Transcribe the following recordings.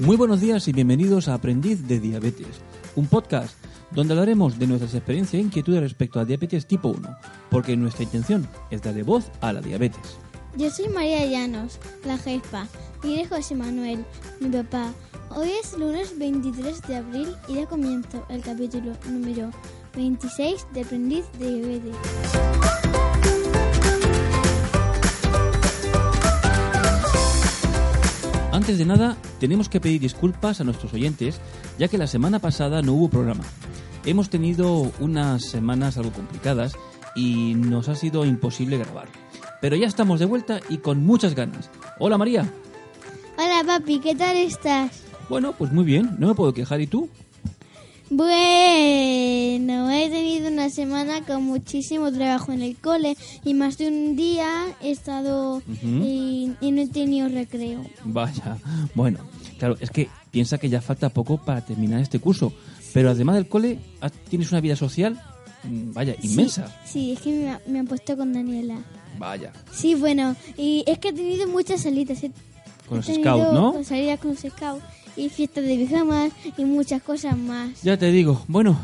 Muy buenos días y bienvenidos a Aprendiz de Diabetes, un podcast donde hablaremos de nuestras experiencias e inquietudes respecto a diabetes tipo 1, porque nuestra intención es darle voz a la diabetes. Yo soy María Llanos, la jefa, y de José Manuel, mi papá. Hoy es lunes 23 de abril y da comienzo el capítulo número 26 de Aprendiz de Diabetes. Antes de nada, tenemos que pedir disculpas a nuestros oyentes, ya que la semana pasada no hubo programa. Hemos tenido unas semanas algo complicadas y nos ha sido imposible grabar. Pero ya estamos de vuelta y con muchas ganas. Hola María. Hola papi, ¿qué tal estás? Bueno, pues muy bien, no me puedo quejar. ¿Y tú? Bueno, he tenido una semana con muchísimo trabajo en el cole y más de un día he estado y, y no he tenido recreo. Vaya, bueno, claro, es que piensa que ya falta poco para terminar este curso, pero además del cole, ¿has- ¿tienes una vida social? mm, Vaya, inmensa. Sí, sí, es que me, ha- me han puesto con Daniela. Vaya, Sí, bueno, y es que he tenido muchas salidas. He, con los he scouts, ¿no? con salidas con los scouts y fiestas de pijamas y muchas cosas más. Ya te digo, bueno,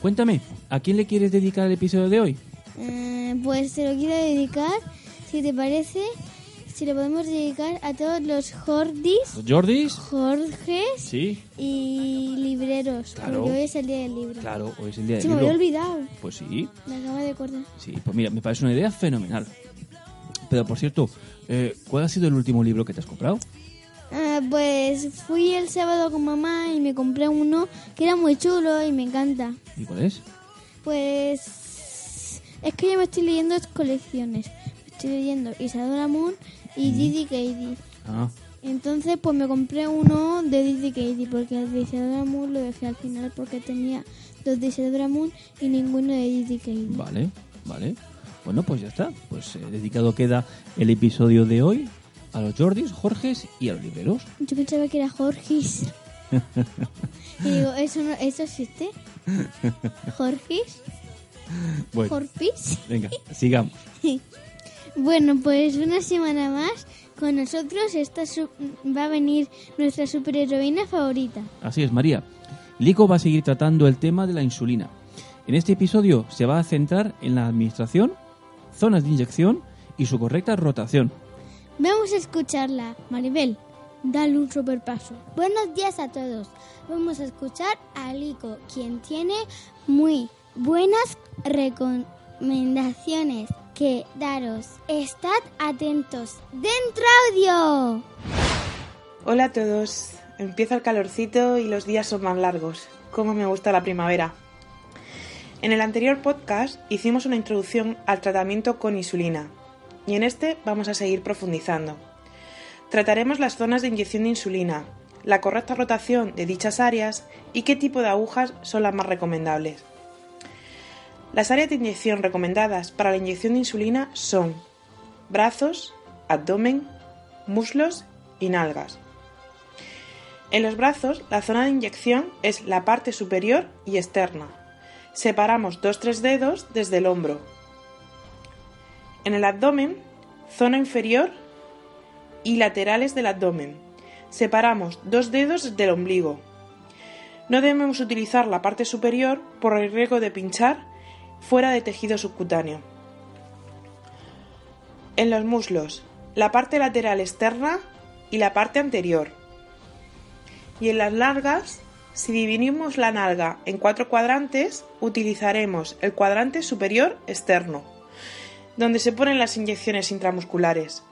cuéntame, ¿a quién le quieres dedicar el episodio de hoy? Eh, pues se lo quiero dedicar, si te parece, si lo podemos dedicar a todos los Jordis, ¿Los Jordis? Jorges Sí, y libreros, Claro. porque hoy es el día del libro. claro, hoy es el día del Se me había libro. olvidado, Pues sí, me acabo de acordar. sí, pues mira, me parece una idea fenomenal. Pero por cierto, eh, ¿cuál ha sido el último libro que te has comprado? Ah, pues fui el sábado con mamá y me compré uno que era muy chulo y me encanta. ¿Y cuál es? Pues es que yo me estoy leyendo colecciones. Me estoy leyendo Isadora Moon y Didi Katie. Ah, Entonces pues me compré uno de Didi Katie porque el de Isadora Moon lo dejé al final porque tenía dos de Isadora Moon y ninguno de Didi Katie. vale, vale. Bueno, pues ya está. Pues eh, dedicado queda el episodio de hoy a los Jordis, Jorges y a los libreros. Yo pensaba que era Jorgis. y digo, ¿eso, no, ¿eso existe? ¿Jorgis? Bueno, ¿Jorpis? venga, sigamos. Bueno, pues una semana más con nosotros esta su- va a venir nuestra superheroína favorita. Así es, María. Lico va a seguir tratando el tema de la insulina. En este episodio se va a centrar en la administración, zonas de inyección y su correcta rotación. Vamos a escucharla. Maribel, dale un superpaso. Buenos días a todos. Vamos a escuchar a Lico, quien tiene muy buenas recomendaciones que daros. Estad atentos. ¡Dentro audio! Hola a todos. Empieza el calorcito y los días son más largos. Cómo me gusta la primavera. En el anterior podcast hicimos una introducción al tratamiento con insulina y en este vamos a seguir profundizando. Trataremos las zonas de inyección de insulina, la correcta rotación de dichas áreas y qué tipo de agujas son las más recomendables. Las áreas de inyección recomendadas para la inyección de insulina son brazos, abdomen, muslos y nalgas. En los brazos, la zona de inyección es la parte superior y externa. Separamos 2-3 dedos desde el hombro. En el abdomen, zona inferior y laterales del abdomen. Separamos dos dedos desde el ombligo. No debemos utilizar la parte superior por el riesgo de pinchar fuera de tejido subcutáneo. En los muslos, la parte lateral externa y la parte anterior. Y en las largas, si dividimos la nalga en cuatro cuadrantes, utilizaremos el cuadrante superior externo, donde se ponen las inyecciones intramusculares.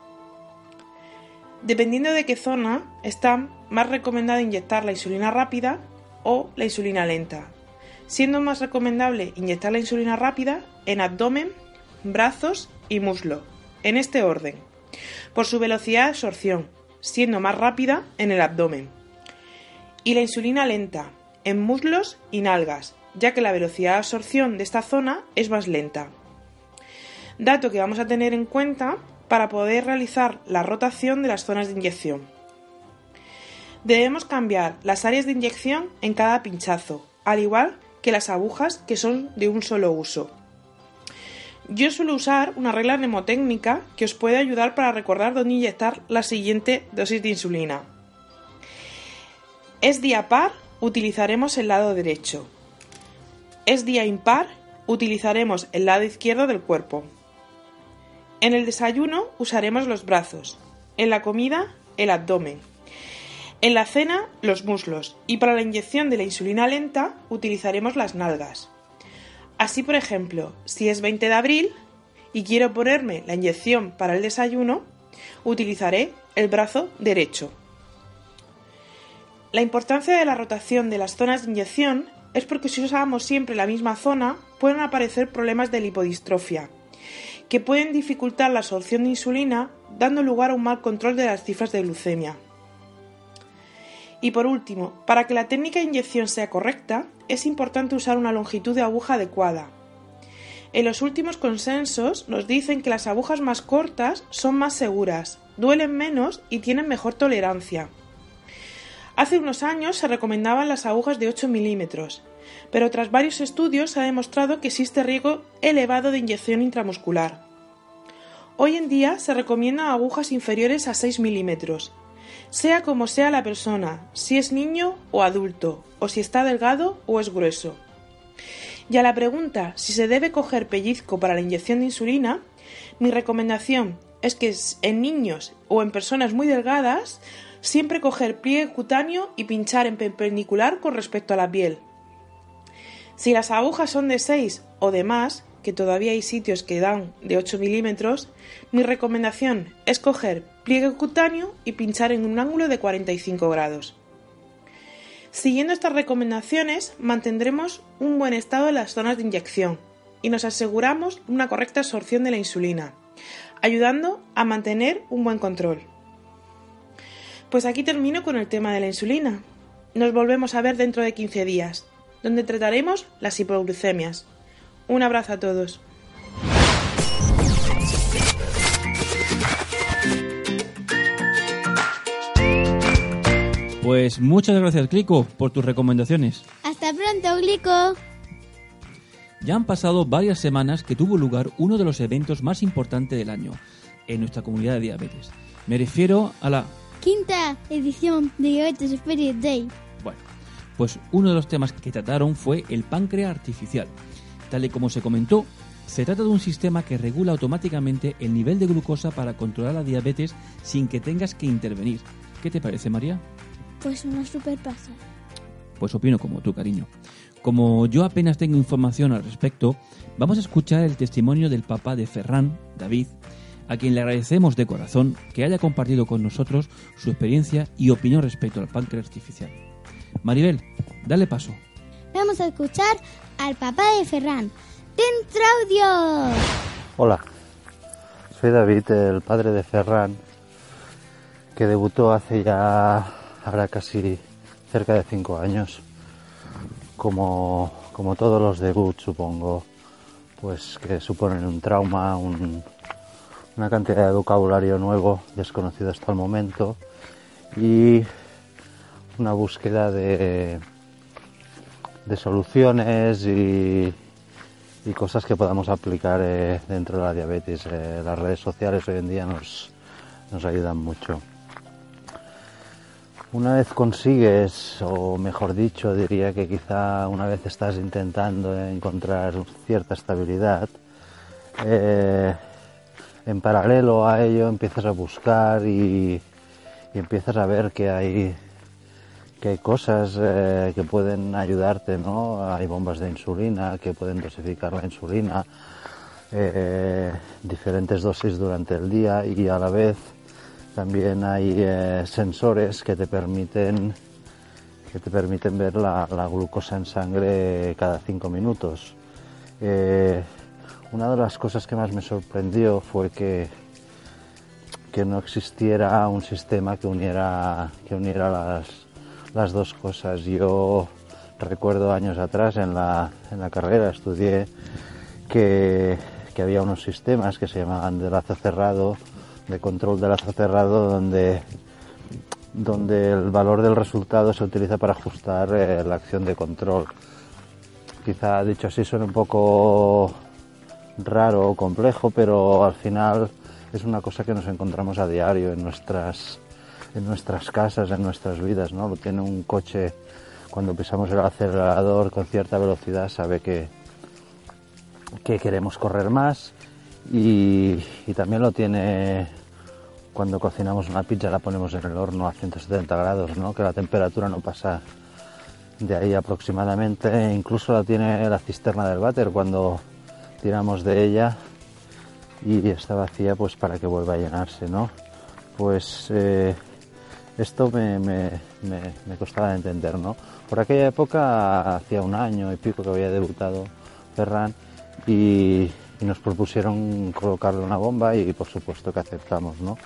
Dependiendo de qué zona, está más recomendado inyectar la insulina rápida o la insulina lenta, siendo más recomendable inyectar la insulina rápida en abdomen, brazos y muslo, en este orden, por su velocidad de absorción, siendo más rápida en el abdomen y la insulina lenta en muslos y nalgas, ya que la velocidad de absorción de esta zona es más lenta. Dato que vamos a tener en cuenta para poder realizar la rotación de las zonas de inyección. Debemos cambiar las áreas de inyección en cada pinchazo, al igual que las agujas que son de un solo uso. Yo suelo usar una regla mnemotécnica que os puede ayudar para recordar dónde inyectar la siguiente dosis de insulina. Es día par, utilizaremos el lado derecho. Es día impar, utilizaremos el lado izquierdo del cuerpo. En el desayuno usaremos los brazos, en la comida el abdomen, en la cena los muslos y para la inyección de la insulina lenta utilizaremos las nalgas. Así, por ejemplo, si es 20 de abril y quiero ponerme la inyección para el desayuno, utilizaré el brazo derecho. La importancia de la rotación de las zonas de inyección es porque si usamos siempre la misma zona pueden aparecer problemas de lipodistrofia, que pueden dificultar la absorción de insulina, dando lugar a un mal control de las cifras de glucemia. Y por último, para que la técnica de inyección sea correcta, es importante usar una longitud de aguja adecuada. En los últimos consensos nos dicen que las agujas más cortas son más seguras, duelen menos y tienen mejor tolerancia. Hace unos años se recomendaban las agujas de 8 milímetros, pero tras varios estudios se ha demostrado que existe riesgo elevado de inyección intramuscular. Hoy en día se recomiendan agujas inferiores a 6 milímetros, sea como sea la persona, si es niño o adulto, o si está delgado o es grueso. Y a la pregunta si se debe coger pellizco para la inyección de insulina, mi recomendación es que en niños o en personas muy delgadas siempre coger pliegue cutáneo y pinchar en perpendicular con respecto a la piel. Si las agujas son de 6 o de más, que todavía hay sitios que dan de 8 milímetros, mi recomendación es coger pliegue cutáneo y pinchar en un ángulo de 45 grados. Siguiendo estas recomendaciones, mantendremos un buen estado de las zonas de inyección y nos aseguramos una correcta absorción de la insulina, ayudando a mantener un buen control. Pues aquí termino con el tema de la insulina. Nos volvemos a ver dentro de 15 días, donde trataremos las hipoglucemias. Un abrazo a todos. Pues muchas gracias, Clico, por tus recomendaciones. Hasta pronto, Glico. Ya han pasado varias semanas que tuvo lugar uno de los eventos más importantes del año en nuestra comunidad de diabetes. Me refiero a la... Quinta edición de Diabetes Spirit Day. Pues uno de los temas que trataron fue el páncreas artificial. Tal y como se comentó, se trata de un sistema que regula automáticamente el nivel de glucosa para controlar la diabetes sin que tengas que intervenir. ¿Qué te parece, María? Pues una super pasada. Pues opino como tú, cariño. Como yo apenas tengo información al respecto, vamos a escuchar el testimonio del papá de Ferran, David, a quien le agradecemos de corazón que haya compartido con nosotros su experiencia y opinión respecto al páncreas artificial. Maribel, dale paso. Vamos a escuchar al papá de Ferran. ¡Dentro audio! Hola, soy David, el padre de Ferran, que debutó hace ya, ahora casi cerca de cinco años. Como, como todos los debuts, supongo, pues que suponen un trauma, un- una cantidad de vocabulario nuevo, desconocido hasta el momento, y una búsqueda de, soluciones y, cosas que podamos aplicar eh, dentro de la diabetes. Eh, las redes sociales hoy en día nos, ayudan mucho. Una vez consigues, o mejor dicho, diría que quizá una vez estás intentando encontrar cierta estabilidad, eh, en paralelo a ello empiezas a buscar y empiezas a ver que hay que hay cosas eh, que pueden ayudarte, ¿no? Hay bombas de insulina que pueden dosificar la insulina, eh, diferentes dosis durante el día y a la vez también hay eh, sensores que te permiten que te permiten ver la, la glucosa en sangre cada cinco minutos. Una de las cosas que más me sorprendió fue que que no existiera un sistema que uniera que uniera las, las dos cosas. Yo recuerdo años atrás en la, en la carrera estudié que, que había unos sistemas que se llamaban de lazo cerrado, de control de lazo cerrado, donde, donde el valor del resultado se utiliza para ajustar eh, la acción de control. Quizá dicho así suena un poco raro o complejo, pero al final es una cosa que nos encontramos a diario en nuestras en nuestras casas, en nuestras vidas, ¿no? Lo tiene un coche cuando pisamos el acelerador con cierta velocidad sabe que, que queremos correr más y, también lo tiene cuando cocinamos una pizza la ponemos en el horno a 170 grados, ¿no? que la temperatura no pasa de ahí aproximadamente. E incluso la tiene la cisterna del váter cuando tiramos de ella y está vacía pues para que vuelva a llenarse, ¿no? Pues eh, esto me, me, me, costaba entender, ¿no? Por aquella época, hacía un año y pico que había debutado Ferran y, nos propusieron colocarle una bomba y por supuesto que aceptamos, ¿no?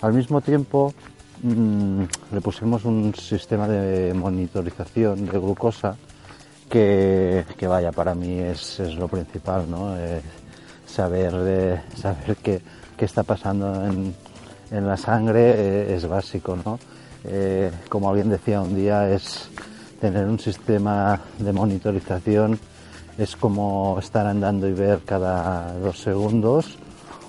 Al mismo tiempo mmm, le pusimos un sistema de monitorización de glucosa que, que vaya, para mí es, es lo principal, ¿no? Eh, saber, eh, saber qué, qué, está pasando en, en la sangre eh, es básico, ¿no? Eh, como alguien decía un día, es tener un sistema de monitorización es como estar andando y ver cada dos segundos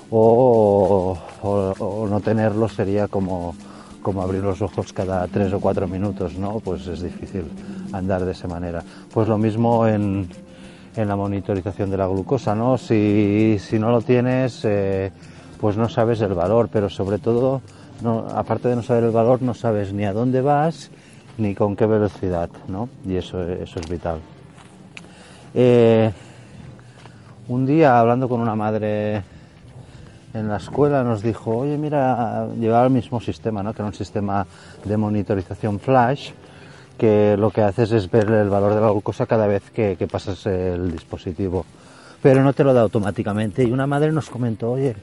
o, o, o no tenerlo sería como, como abrir los ojos cada tres o cuatro minutos, ¿no? Pues es difícil andar de esa manera. Pues lo mismo en, en la monitorización de la glucosa, ¿no? Si, si no lo tienes, eh, pues no sabes el valor, pero sobre todo, no, aparte de no saber el valor, no sabes ni a dónde vas ni con qué velocidad, ¿no? Y eso, eso es vital. Eh, un día hablando con una madre en la escuela nos dijo, oye, mira, llevaba el mismo sistema, ¿no? Que era un sistema de monitorización flash, que lo que haces es ver el valor de la glucosa cada vez que, que pasas el dispositivo. Pero no te lo da automáticamente. Y una madre nos comentó, oye,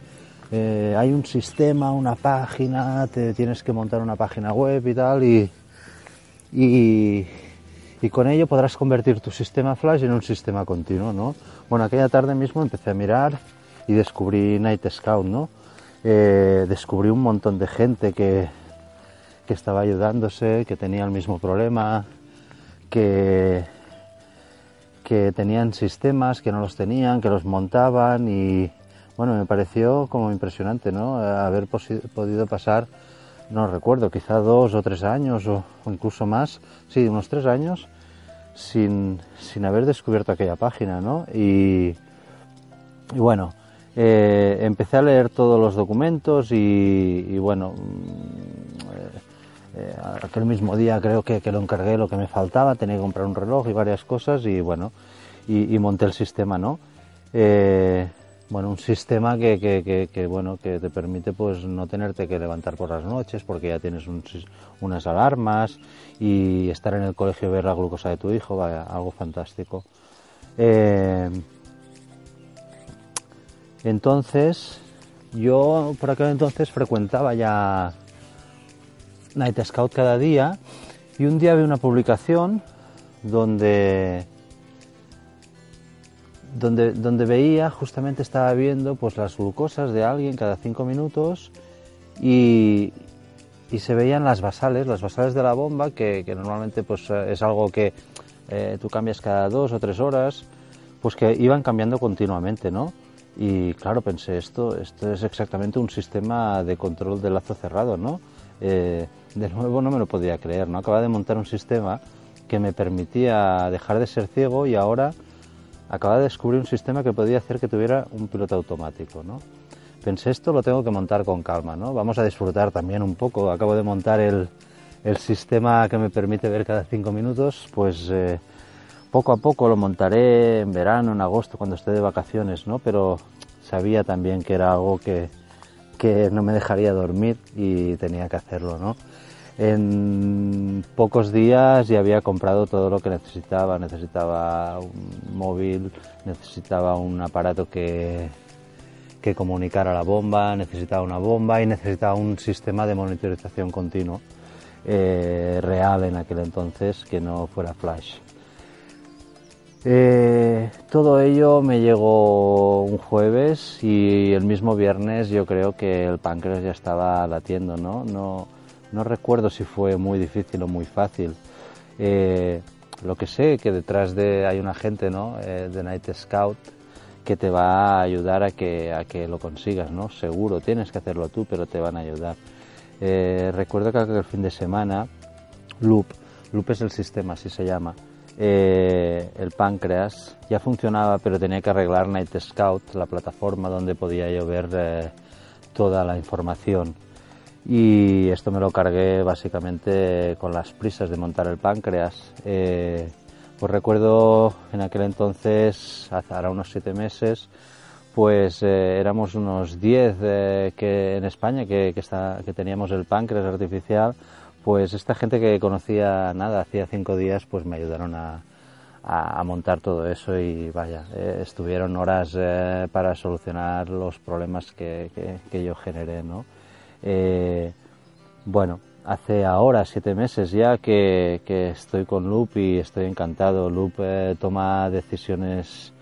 eh, hay un sistema, una página, te tienes que montar una página web y tal, y, y, con ello podrás convertir tu sistema flash en un sistema continuo, ¿no? Bueno, aquella tarde mismo empecé a mirar y descubrí Night Scout, ¿no? Eh, descubrí un montón de gente que, que estaba ayudándose, que tenía el mismo problema, que, que tenían sistemas, que no los tenían, que los montaban y bueno, me pareció como impresionante, ¿no? Haber podido pasar, no recuerdo, quizá dos o tres años o, incluso más, sí, unos tres años sin, sin haber descubierto aquella página, ¿no? Y, y bueno, eh, empecé a leer todos los documentos y, bueno, eh, eh, aquel mismo día creo que, que, lo encargué lo que me faltaba, tenía que comprar un reloj y varias cosas y bueno, y, y monté el sistema, ¿no? Bueno, un sistema que, que, que, bueno, que te permite pues no tenerte que levantar por las noches porque ya tienes un, unas alarmas y estar en el colegio y ver la glucosa de tu hijo, vaya, algo fantástico. Eh, entonces, yo por aquel entonces frecuentaba ya Night Scout cada día y un día vi una publicación donde donde, donde veía, justamente estaba viendo pues las glucosas de alguien cada cinco minutos y, y se veían las basales, las basales de la bomba, que, que normalmente pues es algo que eh, tú cambias cada dos o tres horas, pues que iban cambiando continuamente, ¿no? Y claro, pensé, esto, esto es exactamente un sistema de control de lazo cerrado, ¿no? Eh, de nuevo no me lo podía creer, ¿no? Acaba de montar un sistema que me permitía dejar de ser ciego y ahora acaba de descubrir un sistema que podía hacer que tuviera un piloto automático, ¿no? Pensé, esto lo tengo que montar con calma, ¿no? Vamos a disfrutar también un poco. Acabo de montar el, el sistema que me permite ver cada cinco minutos, pues eh, poco a poco lo montaré en verano, en agosto, cuando esté de vacaciones, ¿no? Pero sabía también que era algo que, que no me dejaría dormir y tenía que hacerlo, ¿no? En pocos días ya había comprado todo lo que necesitaba. Necesitaba un móvil, necesitaba un aparato que, que comunicara la bomba, necesitaba una bomba y necesitaba un sistema de monitorización continuo eh, real en aquel entonces que no fuera flash. Eh, todo ello me llegó un jueves y el mismo viernes yo creo que el páncreas ya estaba latiendo, ¿no? No, no recuerdo si fue muy difícil o muy fácil. Eh, lo que sé que detrás de hay una gente, ¿no? Eh, de Night Scout que te va a ayudar a que, a que lo consigas, ¿no? Seguro, tienes que hacerlo tú, pero te van a ayudar. Eh, recuerdo que aquel fin de semana, Loop, Loop es el sistema, así se llama, eh, el páncreas ya funcionaba, pero tenía que arreglar Night Scout, la plataforma donde podía yo ver toda la información. Y esto me lo cargué básicamente con las prisas de montar el páncreas. Eh, pues recuerdo en aquel entonces, hace ahora unos siete meses, pues éramos unos 10 que en España que, que, está, que teníamos el páncreas artificial pues esta gente que conocía nada, hacía cinco días, pues me ayudaron a, a, montar todo eso y vaya, eh, estuvieron horas eh, para solucionar los problemas que, que, yo generé, ¿no? Eh, bueno, hace ahora siete meses ya que, estoy con Loop y estoy encantado. Loop toma decisiones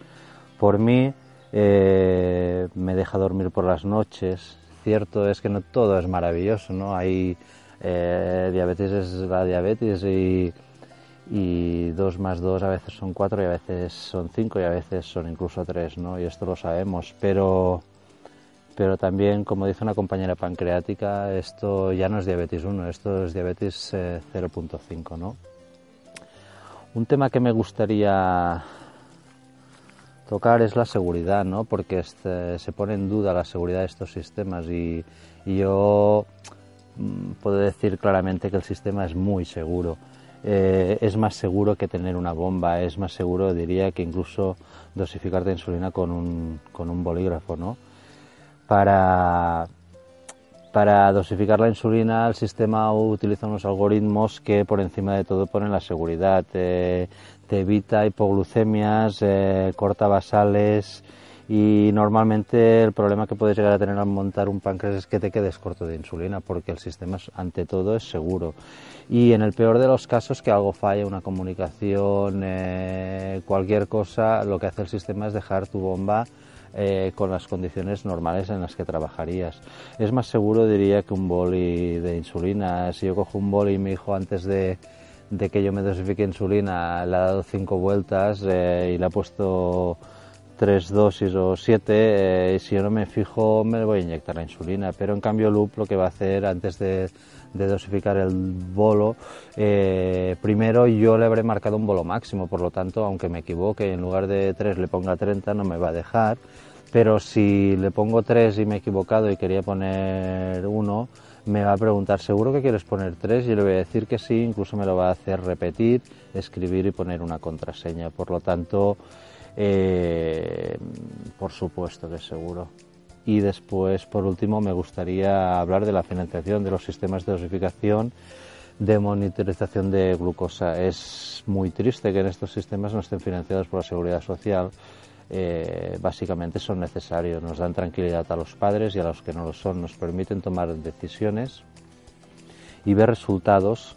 por mí, me deja dormir por las noches. Cierto es que no todo es maravilloso, ¿no? Hay eh, diabetes es la diabetes y, y 2 más 2 a veces son 4 y a veces son 5 y a veces son incluso 3, ¿no? Y esto lo sabemos, pero, pero también, como dice una compañera pancreática, esto ya no es diabetes 1, esto es diabetes 0.5, eh, ¿no? Un tema que me gustaría tocar es la seguridad, ¿no? Porque este, se pone en duda la seguridad de estos sistemas y, y yo Mm, puedo decir claramente que el sistema es muy seguro. Eh, es más seguro que tener una bomba, es más seguro, diría, que incluso dosificar de insulina con un, con un bolígrafo, ¿no? Para, para dosificar la insulina, el sistema utiliza unos algoritmos que por encima de todo ponen la seguridad. te evita hipoglucemias, eh, corta basales, y normalmente el problema que puedes llegar a tener al montar un páncreas es que te quedes corto de insulina porque el sistema ante todo es seguro y en el peor de los casos que algo falle, una comunicación, eh, cualquier cosa, lo que hace el sistema es dejar tu bomba eh, con las condiciones normales en las que trabajarías. Es más seguro, diría, que un boli de insulina. Si yo cojo un boli y mi hijo antes de, de que yo me dosifique insulina le ha dado cinco vueltas eh, y le ha puesto tres dosis o siete, eh, si yo no me fijo me voy a inyectar la insulina, pero en cambio Loop lo que va a hacer antes de, dosificar el bolo, eh, primero yo le habré marcado un bolo máximo, por lo tanto, aunque me equivoque, en lugar de 3 le ponga 30, no me va a dejar, pero si le pongo 3 y me he equivocado y quería poner 1, me va a preguntar, ¿seguro que quieres poner 3? Y le voy a decir que sí, incluso me lo va a hacer repetir, escribir y poner una contraseña. Por lo tanto, eh, por supuesto que seguro. Y después, por último, me gustaría hablar de la financiación de los sistemas de dosificación de monitorización de glucosa. Es muy triste que en estos sistemas no estén financiados por la seguridad social. Eh, básicamente son necesarios, nos dan tranquilidad a los padres y a los que no lo son, nos permiten tomar decisiones y ver resultados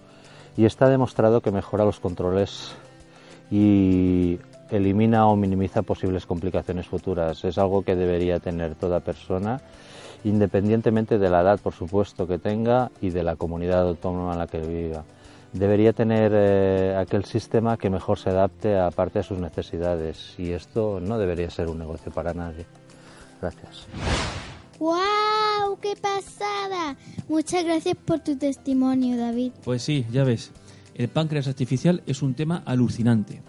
y está demostrado que mejora los controles y elimina o minimiza posibles complicaciones futuras. Es algo que debería tener toda persona, independientemente de la edad, por supuesto, que tenga y de la comunidad autónoma en la que viva. Debería tener eh, aquel sistema que mejor se adapte a parte de sus necesidades y esto no debería ser un negocio para nadie. Gracias. ¡Wow! ¡Qué pasada! Muchas gracias por tu testimonio, David. Pues sí, ya ves. El páncreas artificial es un tema alucinante.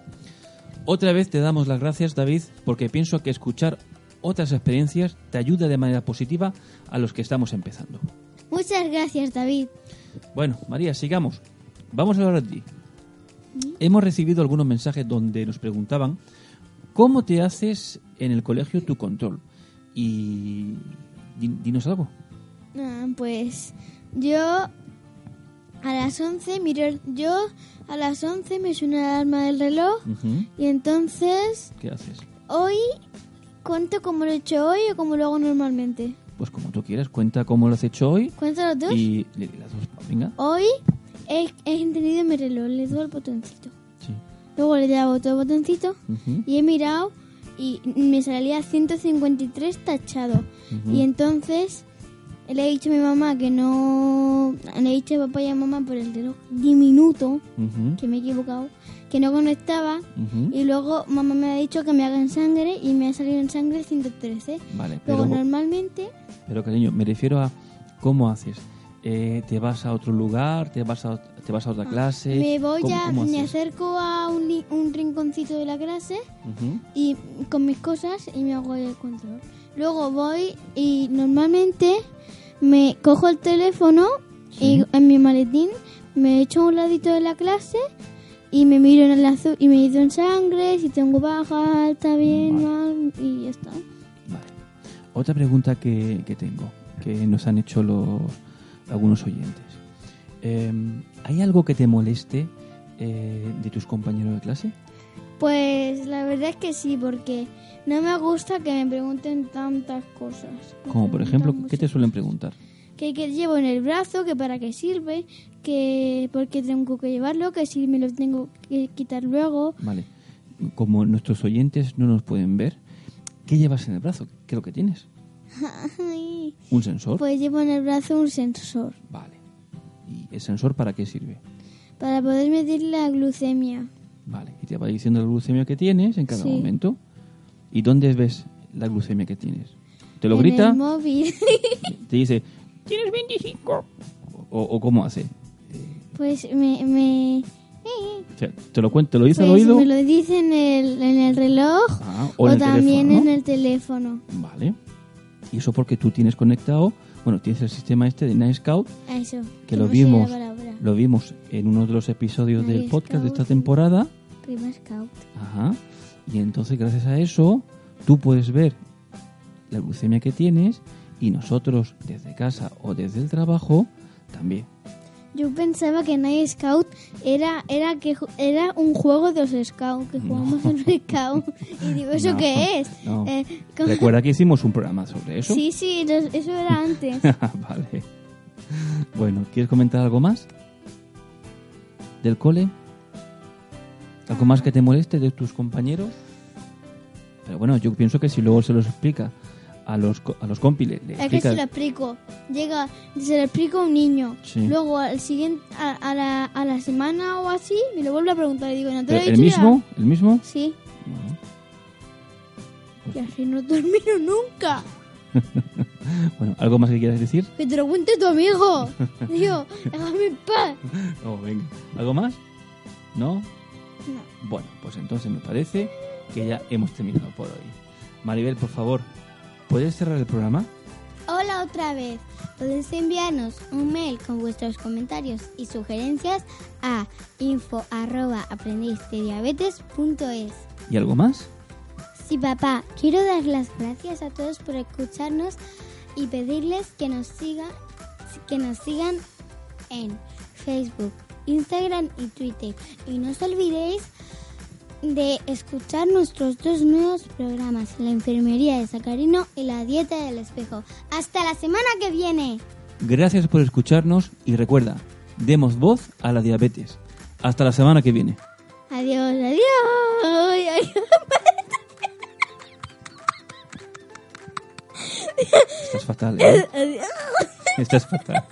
Otra vez te damos las gracias, David, porque pienso que escuchar otras experiencias te ayuda de manera positiva a los que estamos empezando. Muchas gracias, David. Bueno, María, sigamos. Vamos a hablar de ti. Hemos recibido algunos mensajes donde nos preguntaban cómo te haces en el colegio tu control. Y dinos algo. Ah, pues yo a las 11 miro yo a las 11 me suena la alarma del reloj y entonces... ¿Qué haces? Hoy cuento cómo lo he hecho hoy o cómo lo hago normalmente. Pues como tú quieras, cuenta cómo lo has hecho hoy. Cuenta los dos. Y las dos, venga. Hoy he, entendido mi reloj, le doy el botoncito. Sí. Luego le dado otro botoncito y he mirado y me salía 153 tachado. Y entonces le he dicho a mi mamá que no. Le he dicho a papá y a mamá por el reloj diminuto, que me he equivocado, que no conectaba. Y luego mamá me ha dicho que me haga en sangre y me ha salido en sangre 113. Vale, pero. Luego normalmente. Pero cariño, me refiero a cómo haces. eh, ¿te vas a otro lugar? ¿Te vas a, te vas a otra clase? Me voy ¿Cómo- a, cómo me acerco a un, rinconcito de la clase y con mis cosas y me hago el control. Luego voy y normalmente me cojo el teléfono y en mi maletín me echo a un ladito de la clase y me miro en el azul y me mido en sangre, si tengo baja, alta, bien, Vale. mal y ya está. Vale. Otra pregunta que, que tengo, que nos han hecho los algunos oyentes. Eh, ¿Hay algo que te moleste eh, de tus compañeros de clase? Pues la verdad es que sí, porque no me gusta que me pregunten tantas cosas. Como por ejemplo, ¿qué te suelen preguntar? que, que llevo en el brazo, que para qué sirve, que por qué tengo que llevarlo, que si me lo tengo que quitar luego. Vale. Como nuestros oyentes no nos pueden ver, ¿qué llevas en el brazo? ¿Qué es lo que tienes? ¿Un sensor? pues llevo en el brazo un sensor Vale. ¿Y el sensor para qué sirve? para poder medir la glucemia. Vale. Y te va diciendo la glucemia que tienes en cada Sí. momento. ¿Y dónde ves la glucemia que tienes? ¿Te lo en grita? el móvil. Te dice, tienes 25. O, o cómo hace. pues me... me O sea, ¿Te lo cuenta, te lo dice pues al oído? me lo dice en el, en el reloj Ah, o, o en el también teléfono, ¿no? en el teléfono. Vale. Y eso porque tú tienes conectado, bueno, tienes el sistema este de Night Scout, Eso. que lo vimos. Lo vimos en uno de los episodios del podcast de esta Scout. temporada. Prima Scout. Ajá. Y entonces, gracias a eso, tú puedes ver la glucemia que tienes y nosotros desde casa o desde el trabajo también. Yo pensaba que Night Scout era era que era un juego de los Scouts, que jugamos en los Scouts. Y digo, ¿eso No, qué es? no. Eh, ¿cómo- Recuerda que hicimos un programa sobre eso. Sí, sí, eso era antes. vale. Bueno, ¿quieres comentar algo más? ¿Del cole? ¿Algo más que te moleste de tus compañeros? Pero bueno, yo pienso que si luego se los explica a los, a los compis, le, le Es que se lo explico. Llega, se lo explico a un niño. Sí. Luego al siguiente, a, a la, a la semana o así, me lo vuelve a preguntar y digo, ¿no te lo he ¿El dicho ya?". mismo? ¿El mismo? Sí. Bueno, Y así no termino nunca. Bueno, ¿algo más que quieras decir? Que te lo cuente tu amigo. Digo, déjame en paz. Oh, venga. ¿Algo más? ¿No? No. Bueno, pues entonces me parece que ya hemos terminado por hoy. Maribel, por favor, ¿puedes cerrar el programa? Hola otra vez. Podéis enviarnos un mail con vuestros comentarios y sugerencias a info@aprendiztediabetes.es. ¿Y algo más? Sí, papá, quiero dar las gracias a todos por escucharnos y pedirles que nos sigan que nos sigan en Facebook, Instagram y Twitter. Y no os olvidéis de escuchar nuestros dos nuevos programas, La Enfermería de Sacarino y La Dieta del Espejo. ¡Hasta la semana que viene! Gracias por escucharnos y recuerda, demos voz a la diabetes. Hasta la semana que viene. Estás fatal, ¿eh? Estás fatal.